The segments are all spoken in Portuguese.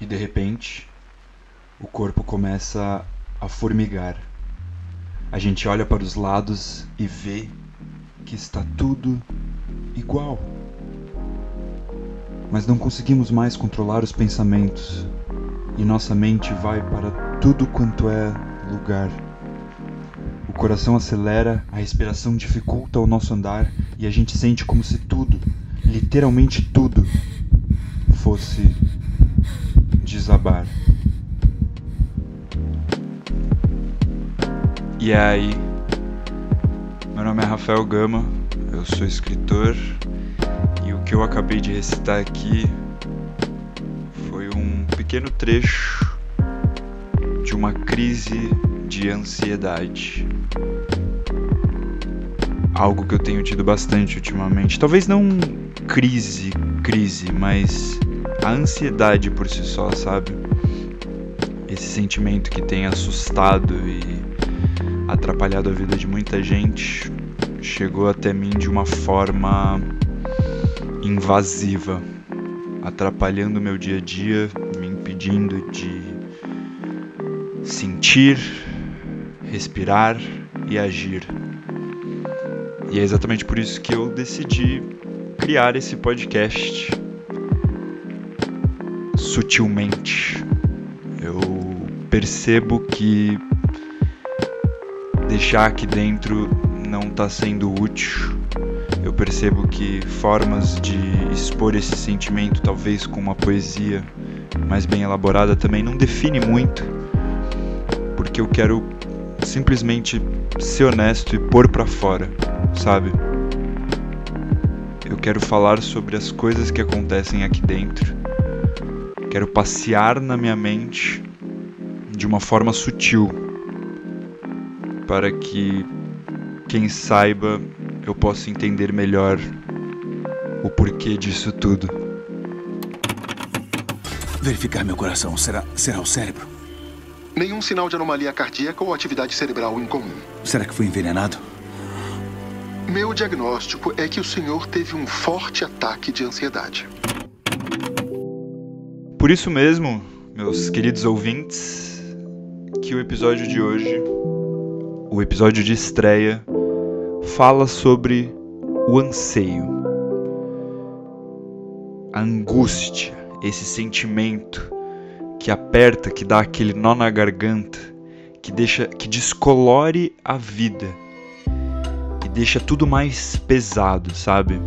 E de repente, o corpo começa a formigar. A gente olha para os lados e vê que está tudo igual. Mas não conseguimos mais controlar os pensamentos e nossa mente vai para tudo quanto é lugar. O coração acelera, a respiração dificulta o nosso andar e a gente sente como se tudo, literalmente tudo, fosse desabar. E aí, meu nome é Rafael Gama, eu sou escritor e o que eu acabei de recitar aqui foi um pequeno trecho de uma crise de ansiedade. Algo que eu tenho tido bastante ultimamente. Talvez não crise, crise, mas a ansiedade por si só, sabe? Esse sentimento que tem assustado e atrapalhado a vida de muita gente chegou até mim de uma forma invasiva, atrapalhando meu dia a dia, me impedindo de sentir, respirar e agir. E é exatamente por isso que eu decidi criar esse podcast sutilmente. Eu percebo que deixar aqui dentro não está sendo útil. Eu percebo que formas de expor esse sentimento, talvez com uma poesia mais bem elaborada, também não define muito, porque eu quero simplesmente ser honesto e pôr para fora, sabe? Eu quero falar sobre as coisas que acontecem aqui dentro Quero passear na minha mente de uma forma sutil para que quem saiba eu possa entender melhor o porquê disso tudo. Verificar meu coração. Será, será o cérebro? Nenhum sinal de anomalia cardíaca ou atividade cerebral incomum. Será que foi envenenado? Meu diagnóstico é que o senhor teve um forte ataque de ansiedade. Por isso mesmo, meus queridos ouvintes, que o episódio de hoje, o episódio de estreia, fala sobre o anseio, a angústia, esse sentimento que aperta, que dá aquele nó na garganta, que deixa, que descolore a vida e deixa tudo mais pesado, sabe?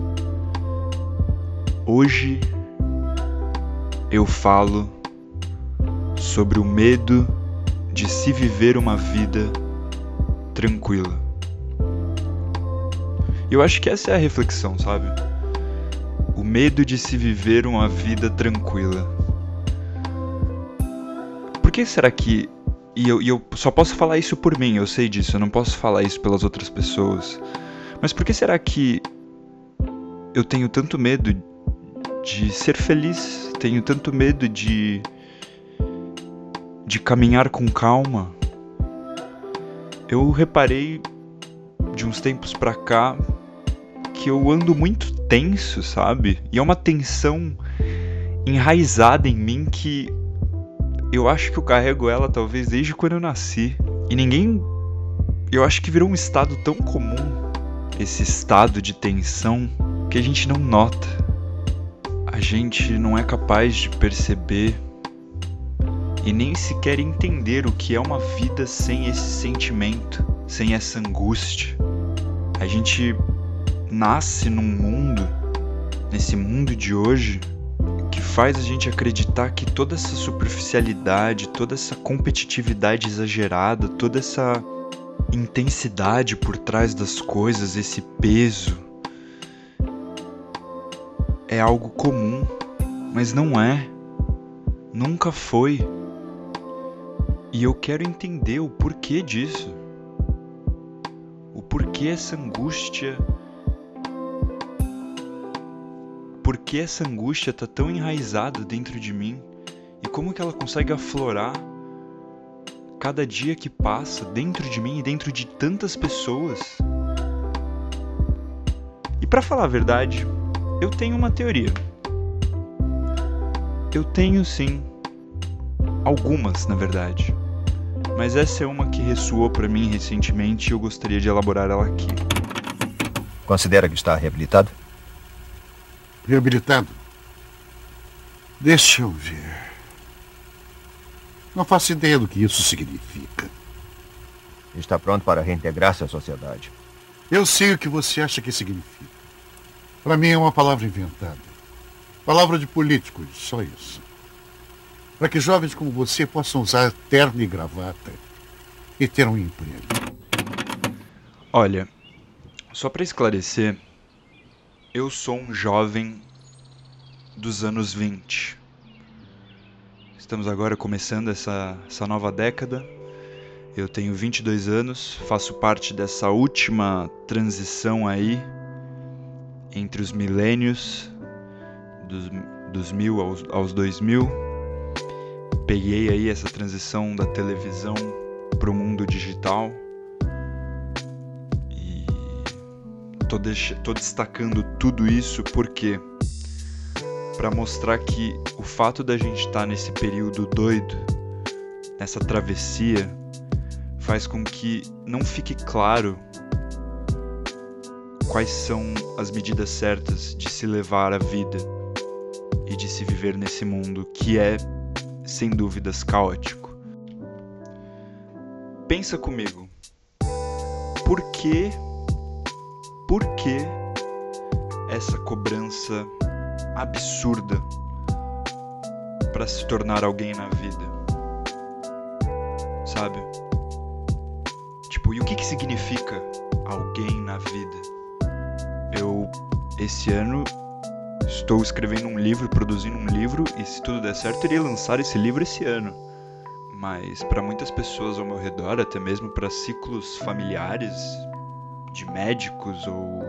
Hoje eu falo sobre o medo de se viver uma vida tranquila. Eu acho que essa é a reflexão, sabe? O medo de se viver uma vida tranquila. Por que será que. E eu, e eu só posso falar isso por mim, eu sei disso, eu não posso falar isso pelas outras pessoas. Mas por que será que eu tenho tanto medo de ser feliz, tenho tanto medo de de caminhar com calma. Eu reparei de uns tempos pra cá que eu ando muito tenso, sabe? E é uma tensão enraizada em mim que eu acho que eu carrego ela talvez desde quando eu nasci. E ninguém. Eu acho que virou um estado tão comum, esse estado de tensão, que a gente não nota a gente não é capaz de perceber e nem sequer entender o que é uma vida sem esse sentimento, sem essa angústia. A gente nasce num mundo, nesse mundo de hoje, que faz a gente acreditar que toda essa superficialidade, toda essa competitividade exagerada, toda essa intensidade por trás das coisas, esse peso, é algo comum, mas não é. Nunca foi. E eu quero entender o porquê disso. O porquê essa angústia. Por que essa angústia está tão enraizada dentro de mim? E como que ela consegue aflorar cada dia que passa dentro de mim e dentro de tantas pessoas? E para falar a verdade, eu tenho uma teoria. Eu tenho sim algumas, na verdade. Mas essa é uma que ressoou para mim recentemente e eu gostaria de elaborar ela aqui. Considera que está reabilitado? Reabilitado? Deixa eu ver. Não faço ideia do que isso significa. Está pronto para reintegrar-se à sociedade. Eu sei o que você acha que significa. Para mim é uma palavra inventada. Palavra de políticos, só isso. Para que jovens como você possam usar terno e gravata e ter um emprego. Olha, só para esclarecer, eu sou um jovem dos anos 20. Estamos agora começando essa, essa nova década. Eu tenho 22 anos, faço parte dessa última transição aí entre os milênios, dos, dos mil aos, aos 2000. Peguei aí essa transição da televisão para o mundo digital. E tô, tô destacando tudo isso porque para mostrar que o fato da gente estar tá nesse período doido, nessa travessia, faz com que não fique claro quais são as medidas certas de se levar a vida e de se viver nesse mundo que é, sem dúvidas, caótico. Pensa comigo. Por que por que essa cobrança absurda para se tornar alguém na vida? Sabe? Tipo, e o que que significa alguém na vida? Esse ano estou escrevendo um livro, produzindo um livro e se tudo der certo, iria lançar esse livro esse ano. Mas para muitas pessoas ao meu redor, até mesmo para ciclos familiares de médicos ou,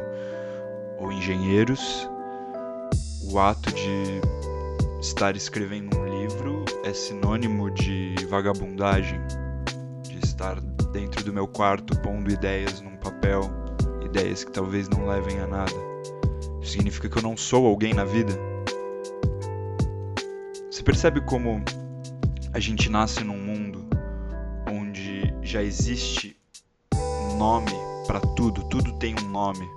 ou engenheiros, o ato de estar escrevendo um livro é sinônimo de vagabundagem, de estar dentro do meu quarto pondo ideias num papel ideias que talvez não levem a nada. Significa que eu não sou alguém na vida. Você percebe como a gente nasce num mundo onde já existe nome para tudo, tudo tem um nome.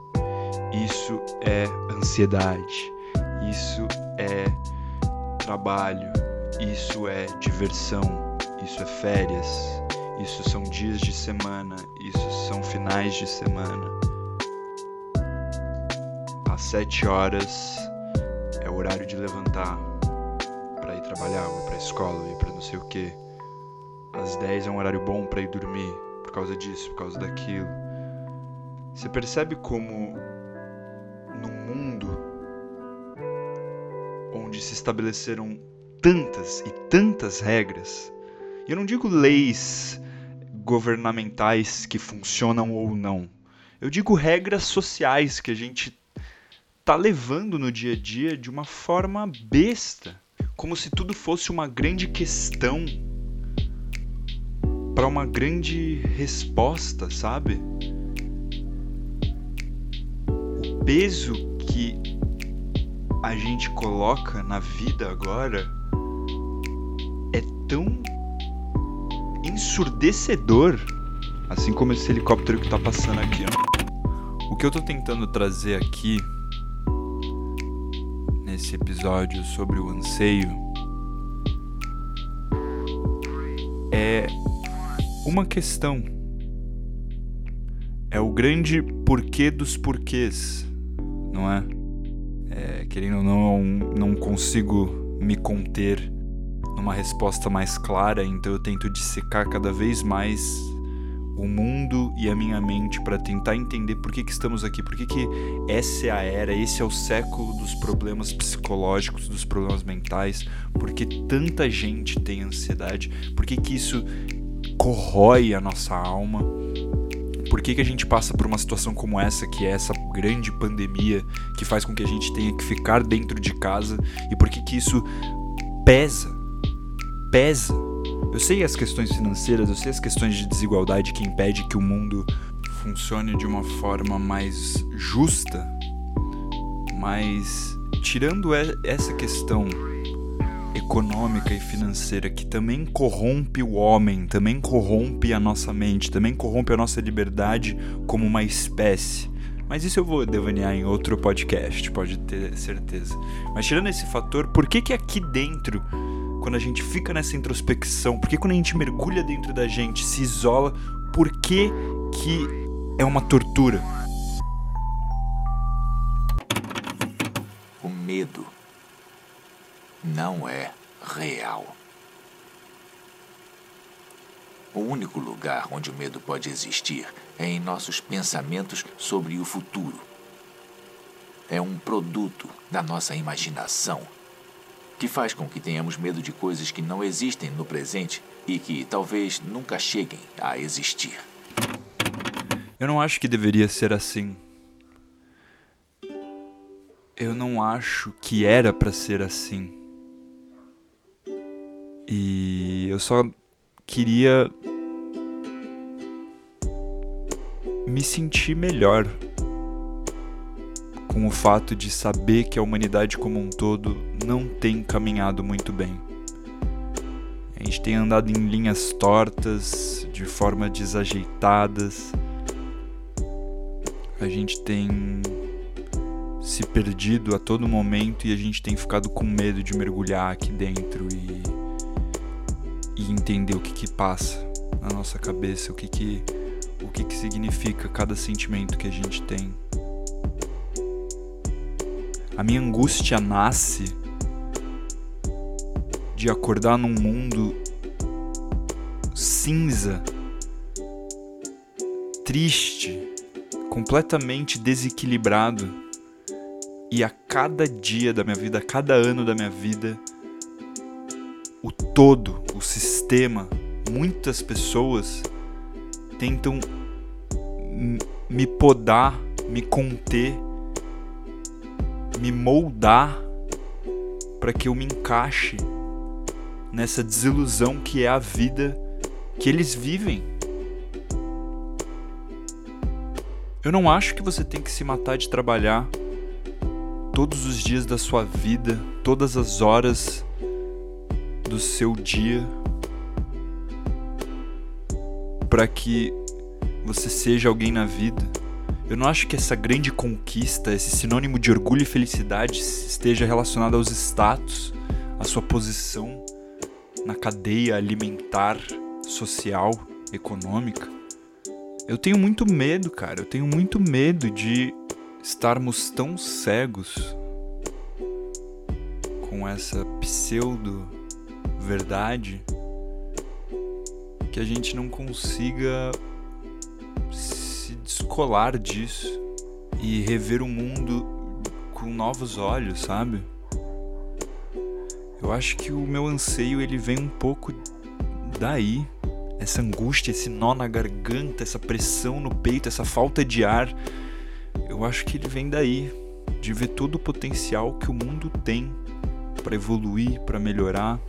Isso é ansiedade, isso é trabalho, isso é diversão, isso é férias, isso são dias de semana, isso são finais de semana às 7 horas é o horário de levantar para ir trabalhar, ou pra escola, ou pra não sei o que. Às 10 é um horário bom para ir dormir, por causa disso, por causa daquilo. Você percebe como num mundo onde se estabeleceram tantas e tantas regras, e eu não digo leis governamentais que funcionam ou não. Eu digo regras sociais que a gente tá levando no dia a dia de uma forma besta, como se tudo fosse uma grande questão para uma grande resposta, sabe? O peso que a gente coloca na vida agora é tão ensurdecedor, assim como esse helicóptero que tá passando aqui. Ó. O que eu tô tentando trazer aqui nesse episódio sobre o anseio é uma questão. É o grande porquê dos porquês, não é? é querendo ou não, não consigo me conter numa resposta mais clara, então eu tento dissecar cada vez mais o mundo e a minha mente para tentar entender por que, que estamos aqui, por que, que essa é a era, esse é o século dos problemas psicológicos, dos problemas mentais, por que tanta gente tem ansiedade, por que, que isso corrói a nossa alma, por que, que a gente passa por uma situação como essa, que é essa grande pandemia que faz com que a gente tenha que ficar dentro de casa e por que, que isso pesa, pesa eu sei as questões financeiras, eu sei as questões de desigualdade que impede que o mundo funcione de uma forma mais justa, mas tirando essa questão econômica e financeira que também corrompe o homem, também corrompe a nossa mente, também corrompe a nossa liberdade como uma espécie. Mas isso eu vou devanear em outro podcast, pode ter certeza. Mas tirando esse fator, por que que aqui dentro, quando a gente fica nessa introspecção, por que quando a gente mergulha dentro da gente, se isola, por que que é uma tortura? O medo não é real. O único lugar onde o medo pode existir é em nossos pensamentos sobre o futuro. É um produto da nossa imaginação que faz com que tenhamos medo de coisas que não existem no presente e que talvez nunca cheguem a existir. Eu não acho que deveria ser assim. Eu não acho que era para ser assim. E eu só queria me sentir melhor com o fato de saber que a humanidade como um todo não tem caminhado muito bem. A gente tem andado em linhas tortas, de forma desajeitadas. A gente tem se perdido a todo momento e a gente tem ficado com medo de mergulhar aqui dentro e e entender o que que passa na nossa cabeça, o que que o que que significa cada sentimento que a gente tem. A minha angústia nasce de acordar num mundo cinza, triste, completamente desequilibrado. E a cada dia da minha vida, a cada ano da minha vida, o todo, o sistema, muitas pessoas tentam me podar, me conter, me moldar para que eu me encaixe nessa desilusão que é a vida que eles vivem. Eu não acho que você tem que se matar de trabalhar todos os dias da sua vida, todas as horas do seu dia para que você seja alguém na vida. Eu não acho que essa grande conquista, esse sinônimo de orgulho e felicidade esteja relacionado aos status, à sua posição na cadeia alimentar, social, econômica. Eu tenho muito medo, cara. Eu tenho muito medo de estarmos tão cegos com essa pseudo verdade que a gente não consiga descolar disso e rever o mundo com novos olhos, sabe? Eu acho que o meu anseio ele vem um pouco daí, essa angústia, esse nó na garganta, essa pressão no peito, essa falta de ar. Eu acho que ele vem daí, de ver todo o potencial que o mundo tem para evoluir, para melhorar.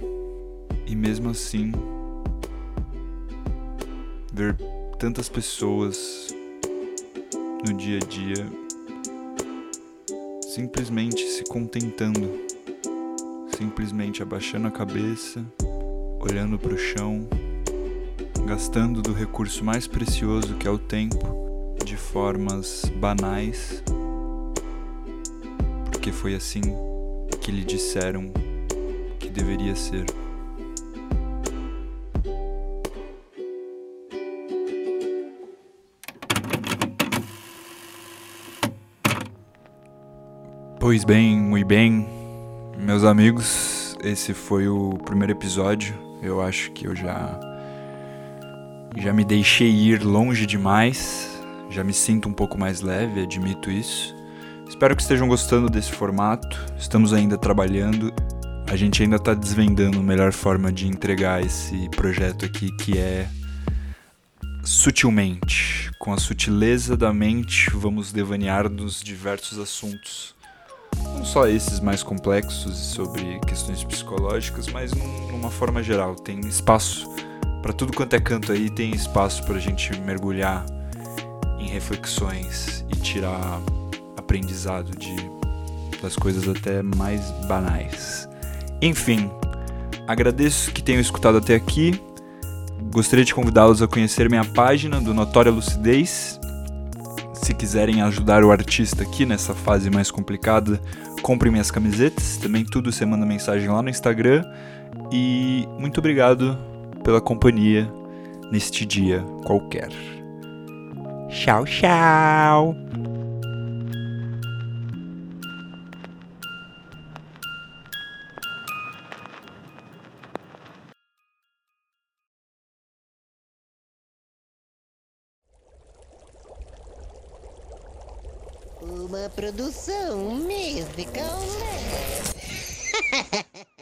E mesmo assim, ver tantas pessoas no dia a dia simplesmente se contentando, simplesmente abaixando a cabeça, olhando para o chão, gastando do recurso mais precioso que é o tempo de formas banais, porque foi assim que lhe disseram que deveria ser. Pois bem, muito bem, meus amigos, esse foi o primeiro episódio. Eu acho que eu já já me deixei ir longe demais. Já me sinto um pouco mais leve, admito isso. Espero que estejam gostando desse formato. Estamos ainda trabalhando. A gente ainda está desvendando a melhor forma de entregar esse projeto aqui, que é sutilmente. Com a sutileza da mente, vamos devanear nos diversos assuntos não só esses mais complexos sobre questões psicológicas, mas numa forma geral. Tem espaço para tudo quanto é canto aí, tem espaço para a gente mergulhar em reflexões e tirar aprendizado de das coisas até mais banais. Enfim, Agradeço que tenham escutado até aqui. Gostaria de convidá-los a conhecer minha página do Notória Lucidez. Se quiserem ajudar o artista aqui nessa fase mais complicada, comprem minhas camisetas. Também tudo você manda mensagem lá no Instagram. E muito obrigado pela companhia neste dia qualquer. Tchau, tchau! Produção musical.